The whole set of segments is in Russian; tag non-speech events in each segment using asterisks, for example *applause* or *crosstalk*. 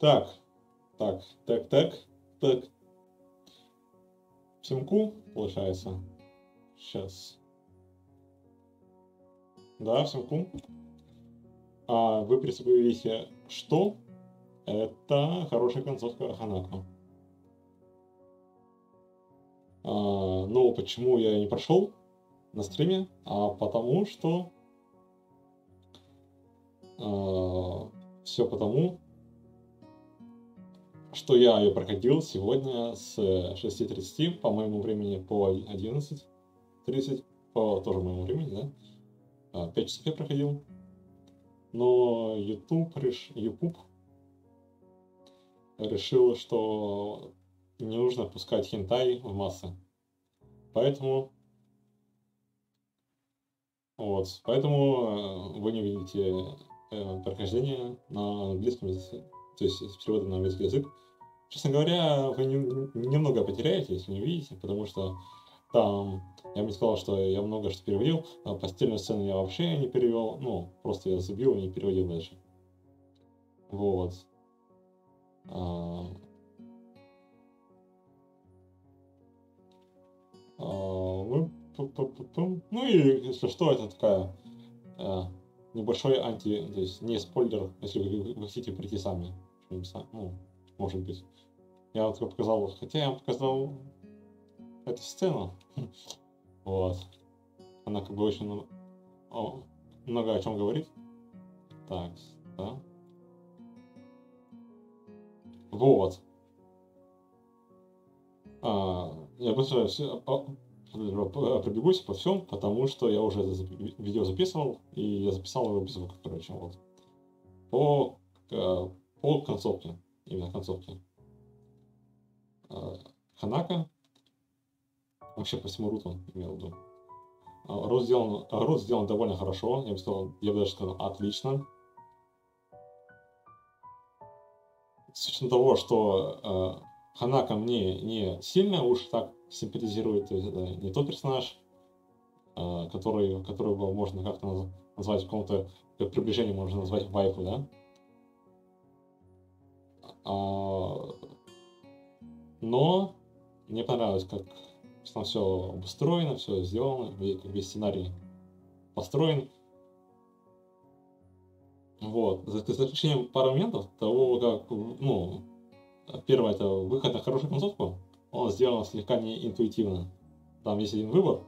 Так, так, так, так, так. Всемку, получается. Сейчас. Да, всемку. А вы представляете, что это хорошая концовка Ханако. А, но почему я не прошел на стриме? А потому что... А, все потому, что я ее проходил сегодня с 6.30 по моему времени по 11.30, по тоже моему времени, да? 5 а, часов я проходил. Но YouTube, реш... YouTube решил, что не нужно пускать хентай в массы. Поэтому вот, поэтому э, вы не видите э, прохождение на английском языке, то есть с переводом на английский язык. Честно говоря, вы не, немного потеряете, если не видите, потому что там я бы сказал, что я много что переводил, а постельную сцену я вообще не перевел, ну, просто я забил и не переводил дальше. Вот. А, а, ну и если что, это такая а, небольшой анти, то есть не спойлер, если вы хотите прийти сами, ну, может быть. Я вот показал, хотя я вам показал эту сцену, *laughs* вот. Она как бы очень много о чем говорит. Так, да. Вот. А, я быстро все, а, пробегусь по всем, потому что я уже видео записывал, и я записал его без звука, короче, вот. По, по концовке, именно концовке. А, Ханака, вообще по всему руту имел в виду. А, рот сделан, рот сделан довольно хорошо, я бы сказал, я бы даже сказал, отлично. с учетом того, что э, Ханака мне не сильно уж так симпатизирует, то есть это не тот персонаж, э, который, которого можно как-то назвать в каком-то приближении, можно назвать вайфу, да? А, но мне понравилось, как там все обустроено, все сделано, как весь сценарий построен. Вот. За исключением пары моментов того, как, ну, первое, это выход на хорошую концовку, он сделан слегка не интуитивно. Там есть один выбор,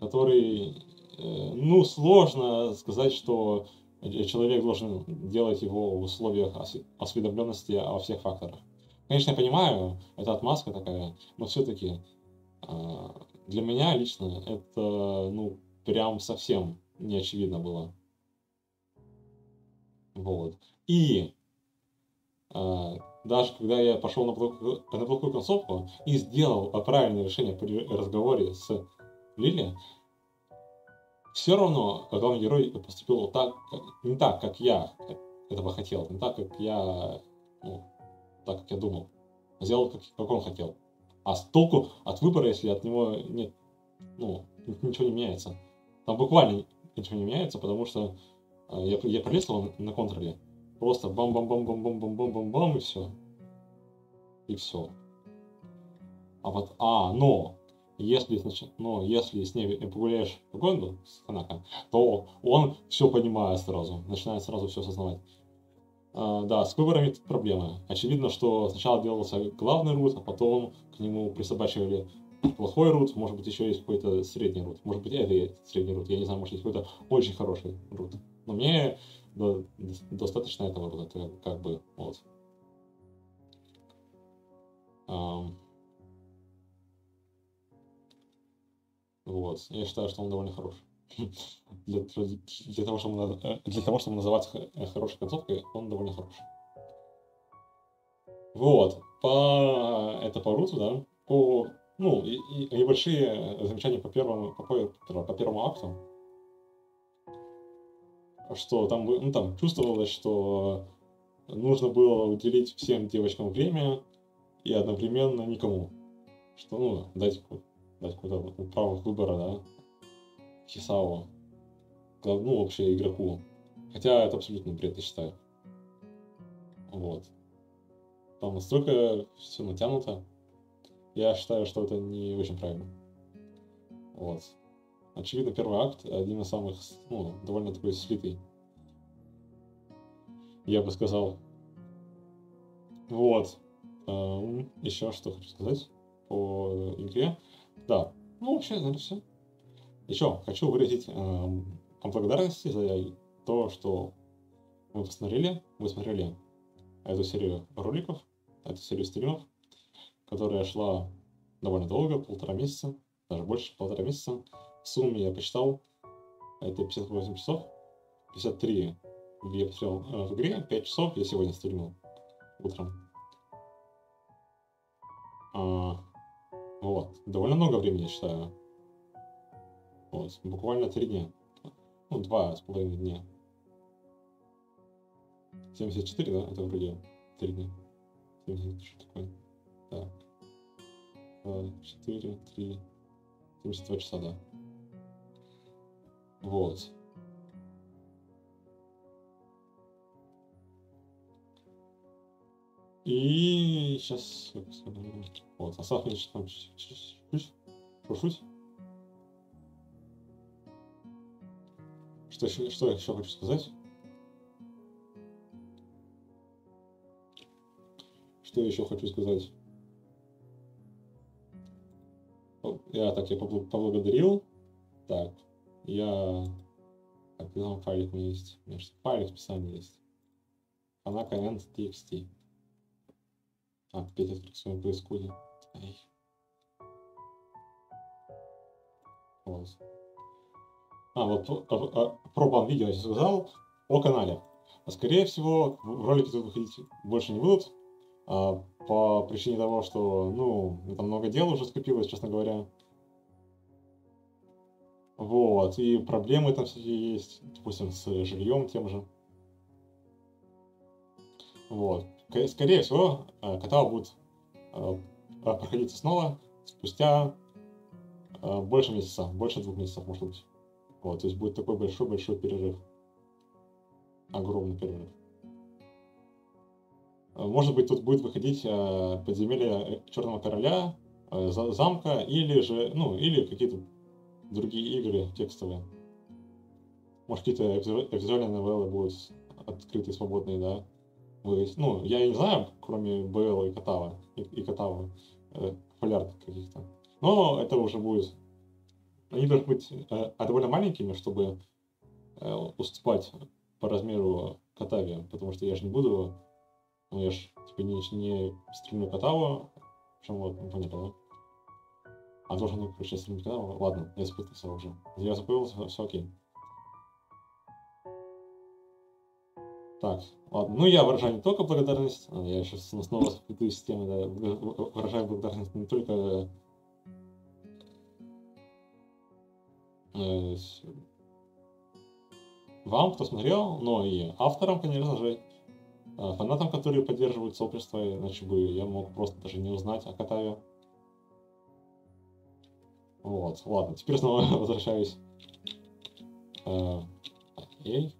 который, э, ну, сложно сказать, что человек должен делать его в условиях осведомленности о всех факторах. Конечно, я понимаю, это отмазка такая, но все-таки а, для меня лично это, ну, прям совсем не очевидно было. Вот. И э, даже когда я пошел на плохую, на плохую концовку и сделал правильное решение при разговоре с Лили, все равно главный герой поступил так, не так, как я этого хотел, не так, как я, ну, так, как я думал. Сделал, как, как он хотел. А с толку от выбора, если от него нет, ну, ничего не меняется. Там буквально ничего не меняется, потому что а, я, я пролистывал на контроле. Просто бам-бам-бам-бам-бам-бам-бам-бам и все. И все. А вот, а, но, если, значит, но если с ней погуляешь по городу с Ханака, то он все понимает сразу, начинает сразу все осознавать. А, да, с выборами проблемы. Очевидно, что сначала делался главный рут, а потом к нему присобачивали плохой рут, может быть, еще есть какой-то средний рут. Может быть, это средний рут, я не знаю, может, есть какой-то очень хороший рут. Но мне достаточно этого вот это как бы вот. Вот, я считаю, что он довольно хорош. *laughs* для, для, того, чтобы, для того, чтобы называть хорошей концовкой, он довольно хорош. Вот, по, это по руту, да, по, ну, и, и небольшие замечания по первому, по, по, по первому акту что там, ну, там чувствовалось, что нужно было уделить всем девочкам время и одновременно никому. Что, ну, дать, дать какое-то право выбора, да, Хисао, ну, вообще игроку. Хотя это абсолютно бред, я считаю. Вот. Там настолько все натянуто. Я считаю, что это не очень правильно. Вот. Очевидно, первый акт один из самых, ну, довольно такой слитый. Я бы сказал. Вот. Эм, еще что хочу сказать по игре. Да, ну вообще, наверное, все. Еще хочу выразить эм, благодарность за то, что мы посмотрели, вы смотрели эту серию роликов, эту серию стримов, которая шла довольно долго, полтора месяца, даже больше полтора месяца. В сумме я посчитал, это 58 часов, 53 я посмотрел в игре, 5 часов я сегодня стримил утром. А, вот, довольно много времени, я считаю. Вот, буквально три дня. Ну, два с половиной дня. 74, да? Это вроде три дня. 70, что такое? Так. 4, 3, 72 часа, да. Вот. И сейчас... Вот, мне там. Чуть-чуть. Что еще, что я еще хочу сказать? Что еще хочу сказать? Я так, я поблагодарил. Так, я... Так, файлик у меня есть? У меня же файлик описании есть. And txt. Опять открыть своем происходе. Ай. Вот. А, вот а, а, про бан видео я сказал о канале. А скорее всего, ролики тут выходить больше не будут. А, по причине того, что, ну, там много дел уже скопилось, честно говоря. Вот, и проблемы там всякие есть, допустим, с жильем тем же. Вот. Скорее всего, э, Катава будет э, проходить снова спустя э, больше месяца, больше двух месяцев, может быть. Вот, то есть будет такой большой-большой перерыв. Огромный перерыв. Может быть, тут будет выходить подземелье Черного Короля, замка, или же, ну, или какие-то другие игры текстовые. Может, какие-то визуальные новеллы будут открытые, свободные, да ну, я не знаю, кроме БЛ и Катава, и, и Катава, э, популярных каких-то. Но это уже будет... Они должны быть э, довольно маленькими, чтобы э, уступать по размеру Катаве, потому что я же не буду... Ну, я же типа не, не стримлю Катаву, причем вот, ну, понятно, да? А должен, ну, короче, стримить Катаву. Ладно, я запутался уже. Я запутался, все окей. Так, ладно. Ну, я выражаю не только благодарность, а я сейчас снова запутаюсь с темой, да, выражаю благодарность не только э, вам, кто смотрел, но и авторам, конечно же, э, фанатам, которые поддерживают сообщество, иначе бы я мог просто даже не узнать о Катаве. Вот, ладно, теперь снова *laughs* возвращаюсь. Э, окей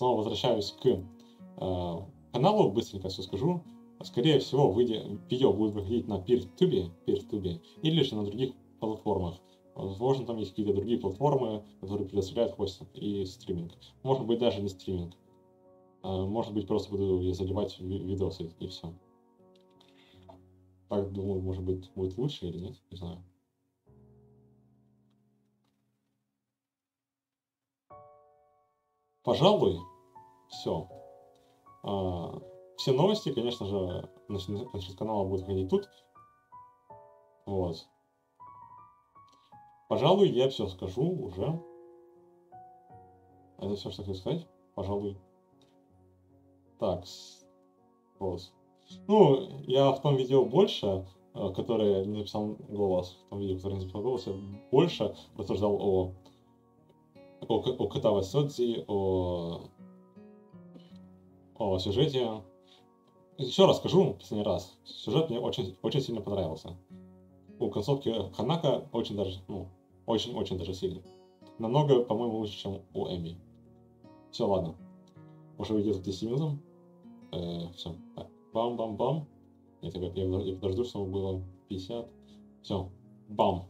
снова возвращаюсь к э, каналу, быстренько все скажу. Скорее всего, выйдя, видео будет выходить на PeerTube, PeerTube или же на других платформах. Возможно, там есть какие-то другие платформы, которые предоставляют хостинг и стриминг. Может быть, даже не стриминг. Э, может быть, просто буду я заливать видосы и все. Так, думаю, может быть, будет лучше или нет, не знаю. Пожалуй, все. А, все новости, конечно же, насчет канала будут ходить тут. Вот. Пожалуй, я все скажу уже. Это все, что хочу сказать. Пожалуй. Так. Вот. Ну, я в том видео больше, э, которое не написал голос, в том видео, которое не написал голос, я больше рассуждал о о, о Катава Содзи, о, о сюжете. Еще раз скажу, последний раз, сюжет мне очень, очень сильно понравился. У концовки Ханака очень даже, ну, очень-очень даже сильно. Намного, по-моему, лучше, чем у Эми. Все, ладно. Уже идет к 10 минутам. все. Бам-бам-бам. Я, я, я подожду, чтобы было 50. Все. Бам.